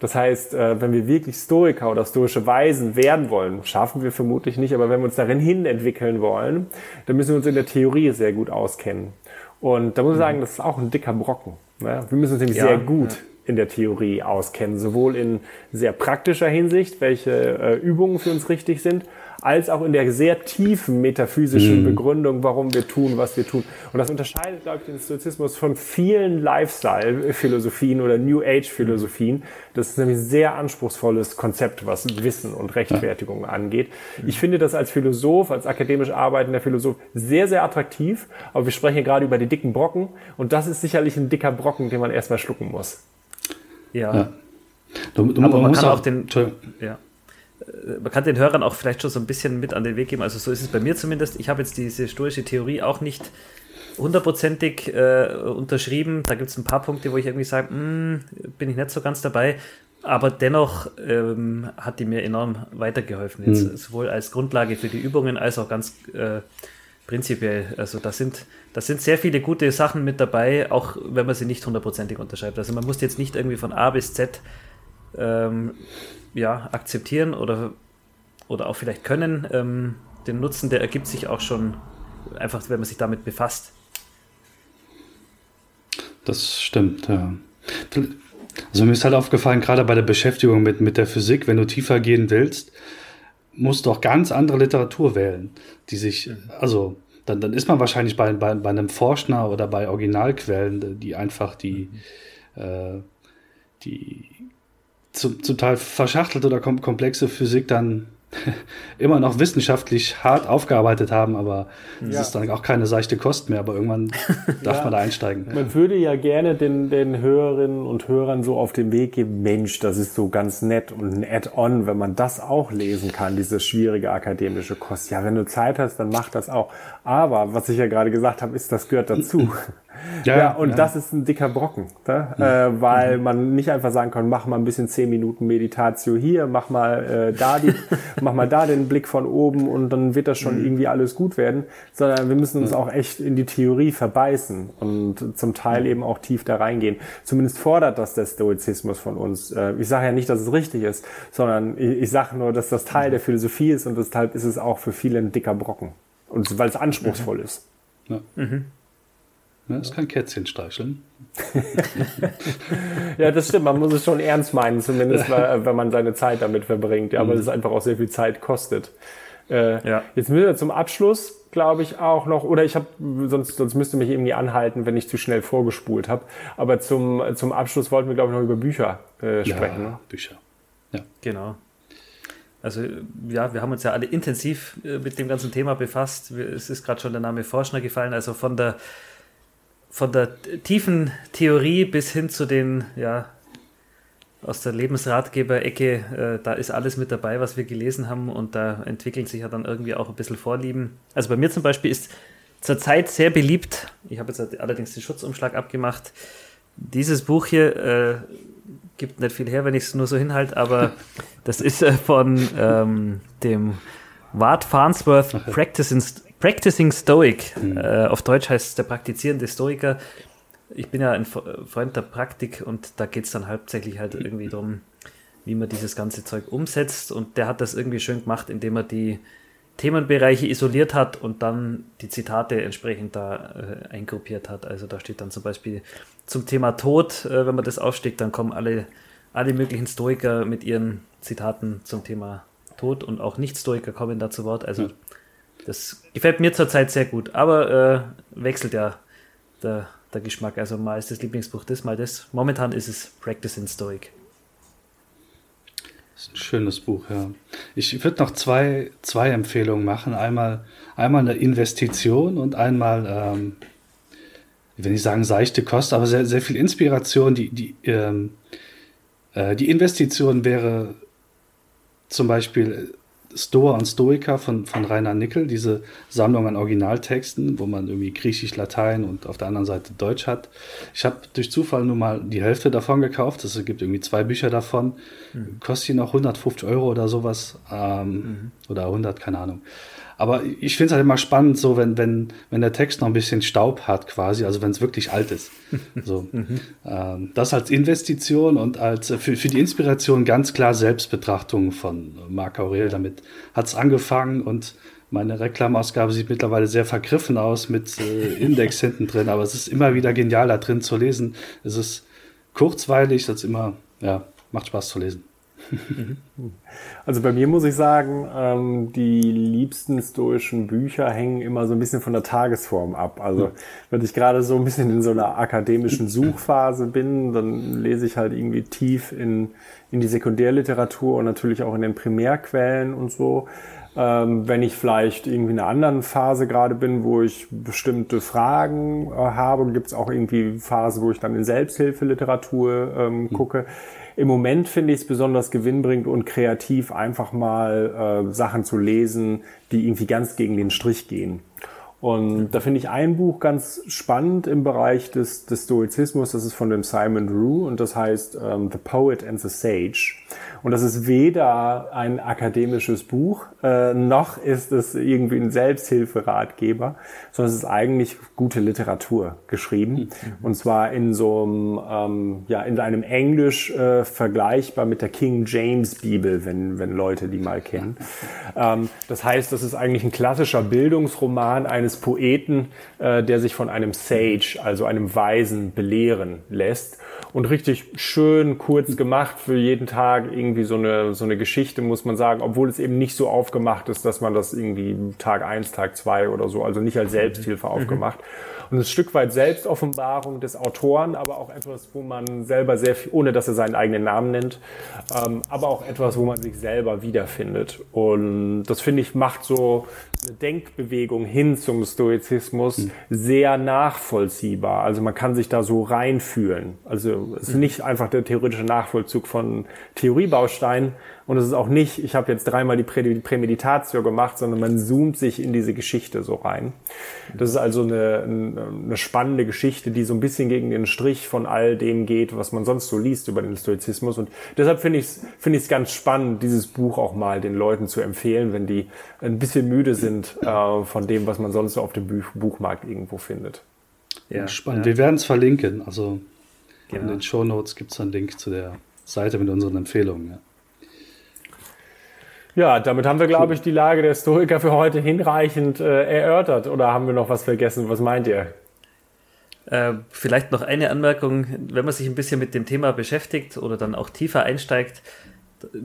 Das heißt, äh, wenn wir wirklich Stoiker oder stoische Weisen werden wollen, schaffen wir vermutlich nicht, aber wenn wir uns darin hin entwickeln wollen, dann müssen wir uns in der Theorie sehr gut auskennen. Und da muss ich sagen, das ist auch ein dicker Brocken. Ne? Wir müssen uns nämlich ja, sehr gut ja. in der Theorie auskennen, sowohl in sehr praktischer Hinsicht, welche äh, Übungen für uns richtig sind, als auch in der sehr tiefen metaphysischen mhm. Begründung, warum wir tun, was wir tun. Und das unterscheidet, glaube ich, den Stoizismus von vielen Lifestyle-Philosophien oder New Age-Philosophien. Das ist nämlich ein sehr anspruchsvolles Konzept, was Wissen und Rechtfertigung ja. angeht. Ich mhm. finde das als Philosoph, als akademisch arbeitender Philosoph sehr, sehr attraktiv. Aber wir sprechen hier gerade über die dicken Brocken. Und das ist sicherlich ein dicker Brocken, den man erstmal schlucken muss. Ja. ja. Du, du, Aber man kann auch den, ja man kann den Hörern auch vielleicht schon so ein bisschen mit an den Weg geben. Also so ist es bei mir zumindest. Ich habe jetzt diese stoische Theorie auch nicht hundertprozentig äh, unterschrieben. Da gibt es ein paar Punkte, wo ich irgendwie sage, hm, bin ich nicht so ganz dabei. Aber dennoch ähm, hat die mir enorm weitergeholfen, jetzt mhm. sowohl als Grundlage für die Übungen als auch ganz äh, prinzipiell. Also da sind, da sind sehr viele gute Sachen mit dabei, auch wenn man sie nicht hundertprozentig unterschreibt. Also man muss jetzt nicht irgendwie von A bis Z ähm, ja, akzeptieren oder, oder auch vielleicht können. Ähm, den Nutzen, der ergibt sich auch schon einfach, wenn man sich damit befasst. Das stimmt, ja. Also mir ist halt aufgefallen, gerade bei der Beschäftigung mit, mit der Physik, wenn du tiefer gehen willst, musst du auch ganz andere Literatur wählen, die sich, also dann, dann ist man wahrscheinlich bei, bei, bei einem Forschner oder bei Originalquellen, die einfach die, äh, die zum, zum Teil verschachtelte oder kom komplexe Physik dann immer noch wissenschaftlich hart aufgearbeitet haben, aber es ja. ist dann auch keine seichte Kost mehr, aber irgendwann darf ja. man da einsteigen. Man würde ja gerne den, den Hörerinnen und Hörern so auf den Weg geben, Mensch, das ist so ganz nett und ein Add-on, wenn man das auch lesen kann, diese schwierige akademische Kost. Ja, wenn du Zeit hast, dann mach das auch. Aber, was ich ja gerade gesagt habe, ist, das gehört dazu. Ja, ja und ja. das ist ein dicker Brocken, ne? mhm. äh, weil mhm. man nicht einfach sagen kann, mach mal ein bisschen zehn Minuten Meditatio hier, mach mal äh, da die, mach mal da den Blick von oben und dann wird das schon mhm. irgendwie alles gut werden, sondern wir müssen uns auch echt in die Theorie verbeißen und zum Teil eben auch tief da reingehen. Zumindest fordert das der Stoizismus von uns. Äh, ich sage ja nicht, dass es richtig ist, sondern ich, ich sage nur, dass das Teil der Philosophie ist und deshalb ist es auch für viele ein dicker Brocken und weil es anspruchsvoll ist. Ja. Mhm. Ne, ist kein Kätzchen streicheln. ja, das stimmt. Man muss es schon ernst meinen, zumindest wenn man seine Zeit damit verbringt. Ja, mhm. weil es einfach auch sehr viel Zeit kostet. Äh, ja. Jetzt müssen wir zum Abschluss, glaube ich, auch noch, oder ich habe, sonst, sonst müsste mich irgendwie anhalten, wenn ich zu schnell vorgespult habe. Aber zum, zum Abschluss wollten wir, glaube ich, noch über Bücher äh, sprechen. Ja, ne? Bücher. Ja. Genau. Also ja, wir haben uns ja alle intensiv äh, mit dem ganzen Thema befasst. Es ist gerade schon der Name Forschner gefallen. Also von der von der tiefen Theorie bis hin zu den, ja, aus der Lebensratgeber-Ecke, äh, da ist alles mit dabei, was wir gelesen haben und da entwickeln sich ja dann irgendwie auch ein bisschen Vorlieben. Also bei mir zum Beispiel ist zurzeit sehr beliebt, ich habe jetzt allerdings den Schutzumschlag abgemacht, dieses Buch hier äh, gibt nicht viel her, wenn ich es nur so hinhalte, aber das ist äh, von ähm, dem Ward Farnsworth Practicing, Practicing Stoic. Mhm. Äh, auf Deutsch heißt es der praktizierende Stoiker. Ich bin ja ein Freund der Praktik und da geht es dann hauptsächlich halt irgendwie darum, wie man dieses ganze Zeug umsetzt. Und der hat das irgendwie schön gemacht, indem er die Themenbereiche isoliert hat und dann die Zitate entsprechend da äh, eingruppiert hat. Also da steht dann zum Beispiel zum Thema Tod, äh, wenn man das aufsteckt, dann kommen alle, alle möglichen Stoiker mit ihren Zitaten zum Thema Tod und auch Nicht-Stoiker kommen da zu Wort. Also das gefällt mir zurzeit sehr gut, aber äh, wechselt ja der, der Geschmack. Also mal ist das Lieblingsbuch das, mal das. Momentan ist es Practice in Stoic. Das ist ein schönes Buch, ja. Ich würde noch zwei, zwei Empfehlungen machen. Einmal, einmal eine Investition und einmal, ähm, ich will nicht sagen seichte Kost, aber sehr, sehr viel Inspiration. Die, die, ähm, äh, die Investition wäre zum Beispiel Stoa und Stoica von, von Rainer Nickel, diese Sammlung an Originaltexten, wo man irgendwie Griechisch, Latein und auf der anderen Seite Deutsch hat. Ich habe durch Zufall nur mal die Hälfte davon gekauft. Es gibt irgendwie zwei Bücher davon. Mhm. Kostet noch 150 Euro oder sowas. Ähm, mhm. Oder 100, keine Ahnung. Aber ich finde es halt immer spannend, so wenn, wenn, wenn der Text noch ein bisschen Staub hat, quasi, also wenn es wirklich alt ist. So. mhm. ähm, das als Investition und als für, für die Inspiration ganz klar Selbstbetrachtung von Marc Aurel. Damit hat es angefangen und meine Reklamausgabe sieht mittlerweile sehr vergriffen aus mit äh, Index hinten drin, aber es ist immer wieder genial da drin zu lesen. Es ist kurzweilig, es ist immer, ja, macht Spaß zu lesen. Also bei mir muss ich sagen, ähm, die liebsten stoischen Bücher hängen immer so ein bisschen von der Tagesform ab. Also wenn ich gerade so ein bisschen in so einer akademischen Suchphase bin, dann lese ich halt irgendwie tief in, in die Sekundärliteratur und natürlich auch in den Primärquellen und so. Ähm, wenn ich vielleicht irgendwie in einer anderen Phase gerade bin, wo ich bestimmte Fragen äh, habe, gibt es auch irgendwie Phasen, wo ich dann in Selbsthilfeliteratur ähm, gucke. Im Moment finde ich es besonders gewinnbringend und kreativ, einfach mal äh, Sachen zu lesen, die irgendwie ganz gegen den Strich gehen. Und da finde ich ein Buch ganz spannend im Bereich des, des Stoizismus. Das ist von dem Simon Rue und das heißt ähm, The Poet and the Sage. Und das ist weder ein akademisches Buch, äh, noch ist es irgendwie ein Selbsthilferatgeber, sondern es ist eigentlich gute Literatur geschrieben. Mhm. Und zwar in so einem, ähm, ja, in einem Englisch äh, vergleichbar mit der King James Bibel, wenn, wenn Leute die mal kennen. Ähm, das heißt, das ist eigentlich ein klassischer Bildungsroman eines Poeten, äh, der sich von einem Sage, also einem Weisen, belehren lässt und richtig schön kurz gemacht für jeden Tag irgendwie so eine, so eine Geschichte, muss man sagen, obwohl es eben nicht so aufgemacht ist, dass man das irgendwie Tag eins, Tag zwei oder so, also nicht als Selbsthilfe mhm. aufgemacht. Und ein Stück weit Selbstoffenbarung des Autoren, aber auch etwas, wo man selber sehr viel, ohne dass er seinen eigenen Namen nennt, ähm, aber auch etwas, wo man sich selber wiederfindet. Und das finde ich macht so Denkbewegung hin zum Stoizismus mhm. sehr nachvollziehbar. Also man kann sich da so reinfühlen. Also es ist mhm. nicht einfach der theoretische Nachvollzug von Theoriebausteinen, und es ist auch nicht, ich habe jetzt dreimal die Prämeditatio gemacht, sondern man zoomt sich in diese Geschichte so rein. Das ist also eine, eine spannende Geschichte, die so ein bisschen gegen den Strich von all dem geht, was man sonst so liest über den Stoizismus. Und deshalb finde ich es finde ich ganz spannend, dieses Buch auch mal den Leuten zu empfehlen, wenn die ein bisschen müde sind äh, von dem, was man sonst so auf dem Buch Buchmarkt irgendwo findet. Ja, spannend. Ja. Wir werden es verlinken. Also genau. in den Show Notes gibt es einen Link zu der Seite mit unseren Empfehlungen. Ja. Ja, damit haben wir, glaube ich, die Lage der Stoiker für heute hinreichend äh, erörtert. Oder haben wir noch was vergessen? Was meint ihr? Äh, vielleicht noch eine Anmerkung, wenn man sich ein bisschen mit dem Thema beschäftigt oder dann auch tiefer einsteigt,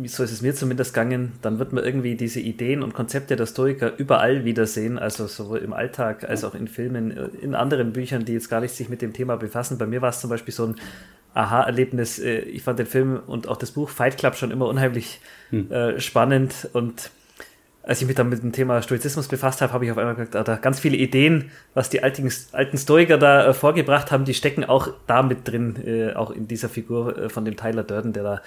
so ist es mir zumindest gegangen, dann wird man irgendwie diese Ideen und Konzepte der Stoiker überall wiedersehen, also sowohl im Alltag als auch in Filmen, äh, in anderen Büchern, die jetzt gar nicht sich mit dem Thema befassen. Bei mir war es zum Beispiel so ein Aha-Erlebnis. Äh, ich fand den Film und auch das Buch Fight Club schon immer unheimlich hm. äh, spannend und als ich mich dann mit dem Thema Stoizismus befasst habe, habe ich auf einmal gesagt, ah, da ganz viele Ideen, was die alten, alten Stoiker da äh, vorgebracht haben, die stecken auch da mit drin, äh, auch in dieser Figur von dem Tyler Durden, der da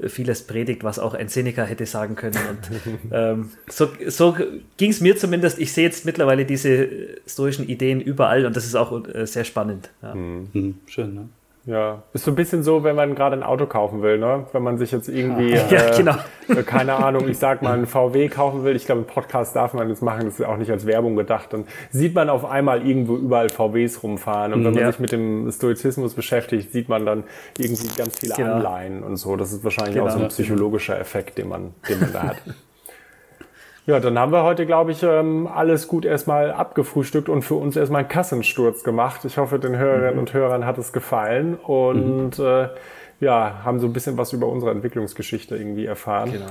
vieles predigt, was auch ein Seneca hätte sagen können. Und ähm, so, so ging es mir zumindest. Ich sehe jetzt mittlerweile diese stoischen Ideen überall und das ist auch sehr spannend. Ja. Mhm. Schön, ne? Ja, ist so ein bisschen so, wenn man gerade ein Auto kaufen will, ne? Wenn man sich jetzt irgendwie, ja, äh, genau. Äh, keine Ahnung, ich sag mal, ein VW kaufen will. Ich glaube, im Podcast darf man das machen, das ist auch nicht als Werbung gedacht. Dann sieht man auf einmal irgendwo überall VWs rumfahren. Und wenn man sich mit dem Stoizismus beschäftigt, sieht man dann irgendwie ganz viele genau. Anleihen und so. Das ist wahrscheinlich genau. auch so ein psychologischer Effekt, den man, den man da hat. Ja, dann haben wir heute, glaube ich, ähm, alles gut erstmal abgefrühstückt und für uns erstmal einen Kassensturz gemacht. Ich hoffe, den Hörerinnen mhm. und Hörern hat es gefallen und mhm. äh, ja, haben so ein bisschen was über unsere Entwicklungsgeschichte irgendwie erfahren. Genau.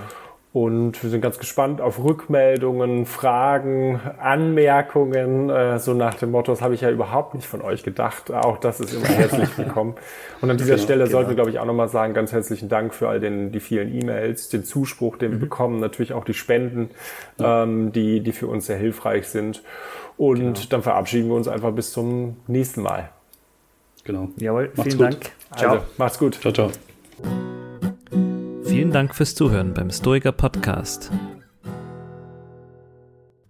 Und wir sind ganz gespannt auf Rückmeldungen, Fragen, Anmerkungen, äh, so nach dem Motto, das habe ich ja überhaupt nicht von euch gedacht. Auch das ist immer herzlich willkommen. Und an dieser genau, Stelle genau. sollten wir, glaube ich, auch nochmal sagen, ganz herzlichen Dank für all den, die vielen E-Mails, den Zuspruch, den mhm. wir bekommen, natürlich auch die Spenden, ja. ähm, die, die für uns sehr hilfreich sind. Und genau. dann verabschieden wir uns einfach bis zum nächsten Mal. Genau. Jawohl, macht's vielen gut. Dank. Ciao. Also, macht's gut. Ciao, ciao. Vielen Dank fürs Zuhören beim Stoiker Podcast.